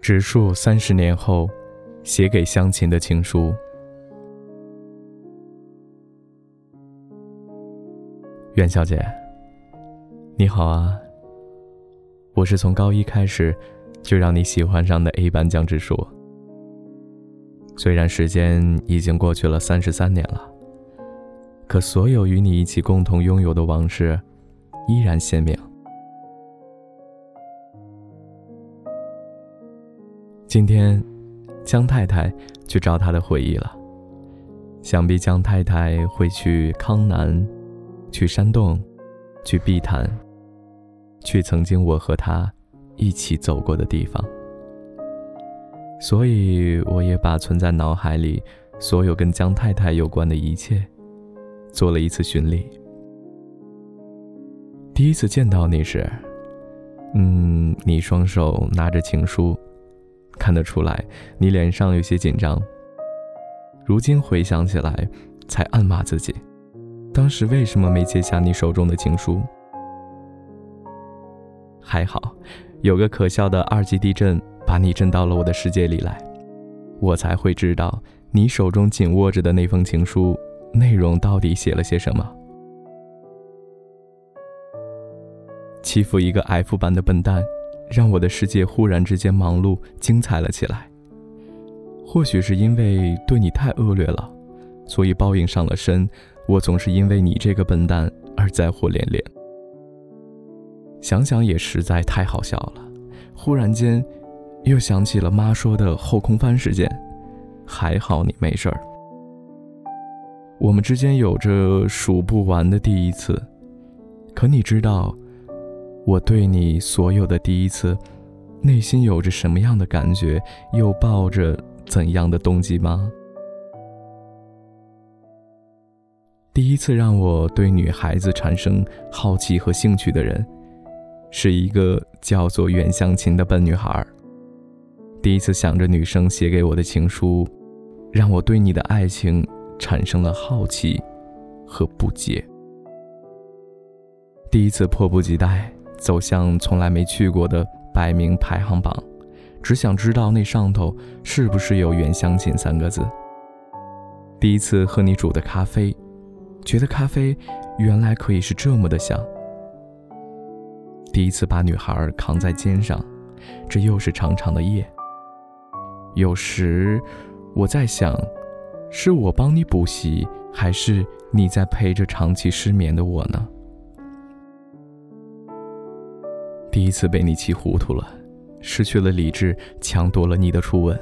植树三十年后，写给乡亲的情书。袁小姐，你好啊。我是从高一开始就让你喜欢上的 A 班江直树。虽然时间已经过去了三十三年了，可所有与你一起共同拥有的往事，依然鲜明。今天，江太太去找她的回忆了。想必江太太会去康南，去山洞，去碧潭，去曾经我和她一起走过的地方。所以，我也把存在脑海里所有跟江太太有关的一切，做了一次巡礼。第一次见到你时，嗯，你双手拿着情书。看得出来，你脸上有些紧张。如今回想起来，才暗骂自己，当时为什么没接下你手中的情书？还好，有个可笑的二级地震把你震到了我的世界里来，我才会知道你手中紧握着的那封情书内容到底写了些什么。欺负一个 F 班的笨蛋。让我的世界忽然之间忙碌、精彩了起来。或许是因为对你太恶劣了，所以报应上了身。我总是因为你这个笨蛋而灾祸连连。想想也实在太好笑了。忽然间，又想起了妈说的后空翻事件。还好你没事儿。我们之间有着数不完的第一次，可你知道？我对你所有的第一次，内心有着什么样的感觉，又抱着怎样的动机吗？第一次让我对女孩子产生好奇和兴趣的人，是一个叫做袁湘琴的笨女孩。第一次想着女生写给我的情书，让我对你的爱情产生了好奇和不解。第一次迫不及待。走向从来没去过的百名排行榜，只想知道那上头是不是有“袁湘琴”三个字。第一次喝你煮的咖啡，觉得咖啡原来可以是这么的香。第一次把女孩扛在肩上，这又是长长的夜。有时我在想，是我帮你补习，还是你在陪着长期失眠的我呢？第一次被你气糊涂了，失去了理智，抢夺了你的初吻。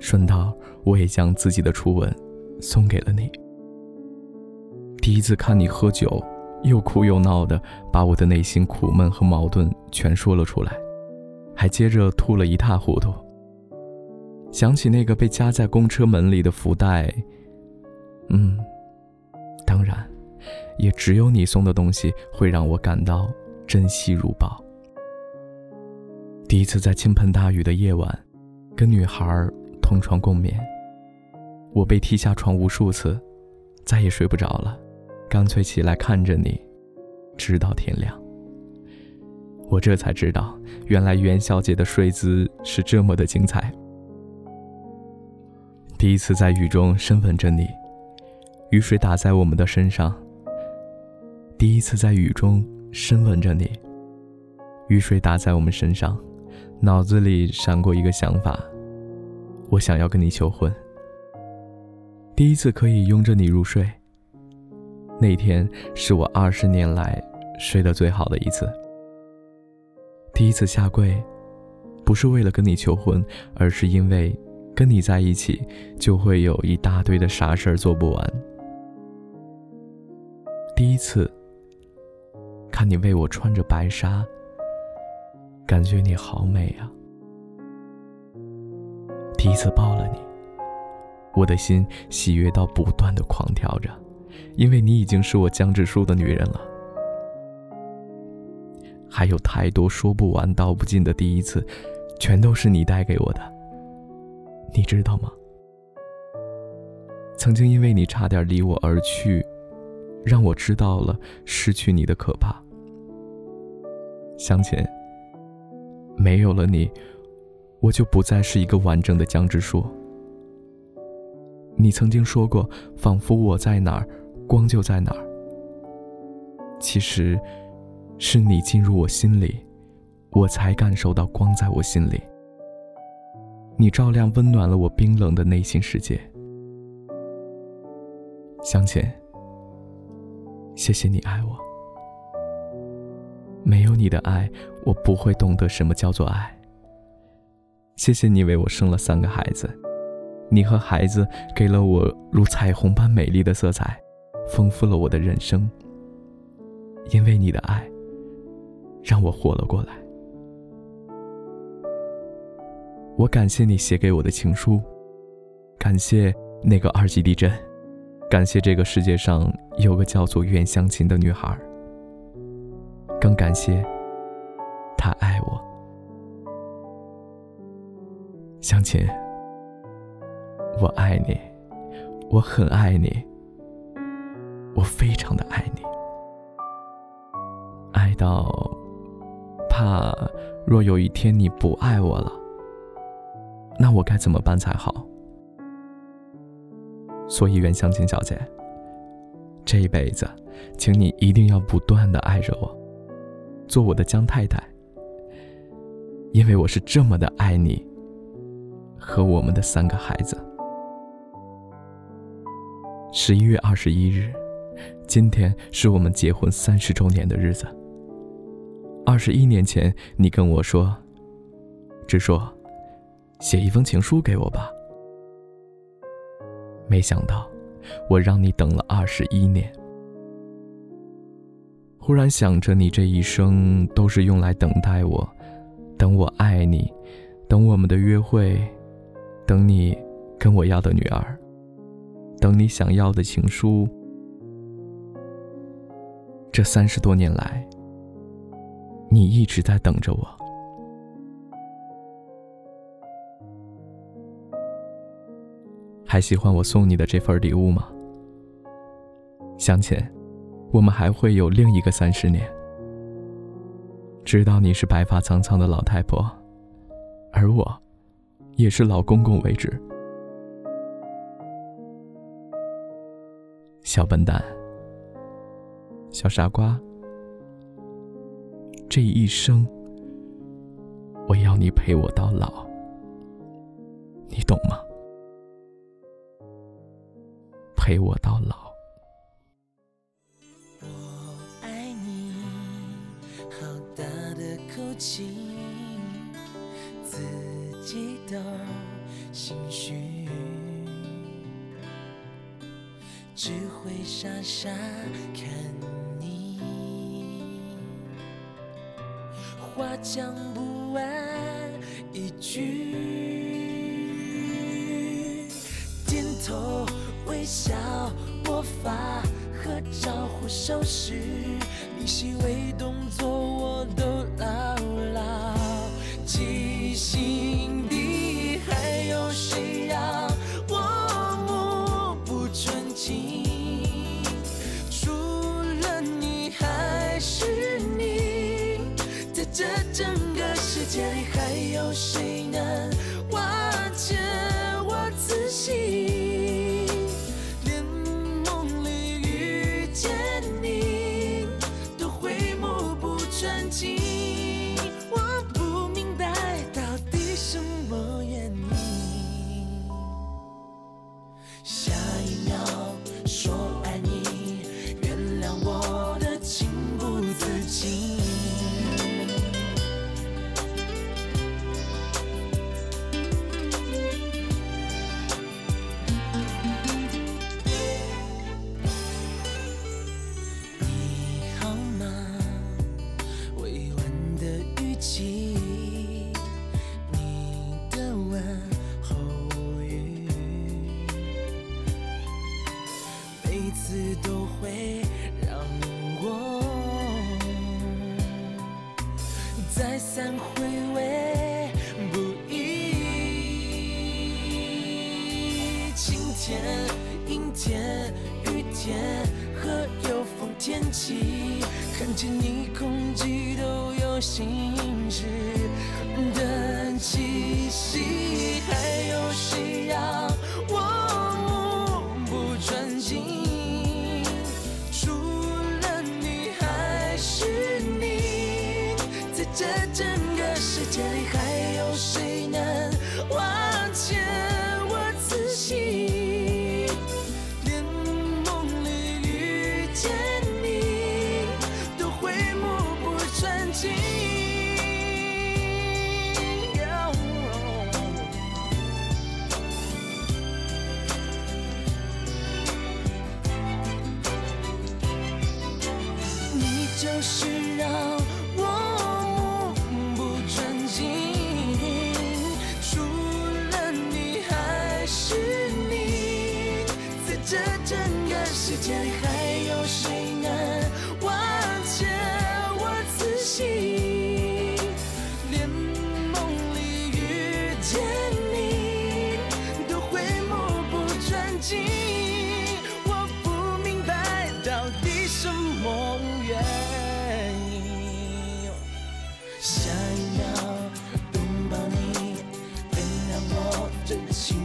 顺道，我也将自己的初吻送给了你。第一次看你喝酒，又哭又闹的，把我的内心苦闷和矛盾全说了出来，还接着吐了一塌糊涂。想起那个被夹在公车门里的福袋，嗯，当然，也只有你送的东西会让我感到珍惜如宝。第一次在倾盆大雨的夜晚，跟女孩同床共眠。我被踢下床无数次，再也睡不着了，干脆起来看着你，直到天亮。我这才知道，原来袁小姐的睡姿是这么的精彩。第一次在雨中深吻着你，雨水打在我们的身上。第一次在雨中深吻着你，雨水打在我们身上。脑子里闪过一个想法，我想要跟你求婚。第一次可以拥着你入睡，那天是我二十年来睡得最好的一次。第一次下跪，不是为了跟你求婚，而是因为跟你在一起就会有一大堆的傻事儿做不完。第一次看你为我穿着白纱。感觉你好美啊！第一次抱了你，我的心喜悦到不断的狂跳着，因为你已经是我江直树的女人了。还有太多说不完道不尽的第一次，全都是你带给我的，你知道吗？曾经因为你差点离我而去，让我知道了失去你的可怕。向前。没有了你，我就不再是一个完整的江直树。你曾经说过，仿佛我在哪儿，光就在哪儿。其实，是你进入我心里，我才感受到光在我心里。你照亮、温暖了我冰冷的内心世界。向前，谢谢你爱我。没有你的爱，我不会懂得什么叫做爱。谢谢你为我生了三个孩子，你和孩子给了我如彩虹般美丽的色彩，丰富了我的人生。因为你的爱，让我活了过来。我感谢你写给我的情书，感谢那个二级地震，感谢这个世界上有个叫做袁湘琴的女孩。更感谢他爱我，向前，我爱你，我很爱你，我非常的爱你，爱到怕若有一天你不爱我了，那我该怎么办才好？所以，袁湘琴小姐，这一辈子，请你一定要不断的爱着我。做我的江太太，因为我是这么的爱你和我们的三个孩子。十一月二十一日，今天是我们结婚三十周年的日子。二十一年前，你跟我说：“只说，写一封情书给我吧。”没想到，我让你等了二十一年。忽然想着，你这一生都是用来等待我，等我爱你，等我们的约会，等你跟我要的女儿，等你想要的情书。这三十多年来，你一直在等着我。还喜欢我送你的这份礼物吗？向前。我们还会有另一个三十年，直到你是白发苍苍的老太婆，而我，也是老公公为止。小笨蛋，小傻瓜，这一生，我要你陪我到老，你懂吗？陪我到老。傻傻看你，话讲不完一句，点头微笑，魔法和招呼手势，你细微动作我都。心天和有风天气，看见你空气都有。心事的气息，还有谁让我目不转睛？除了你还是你，在这整个世界里，还有谁我真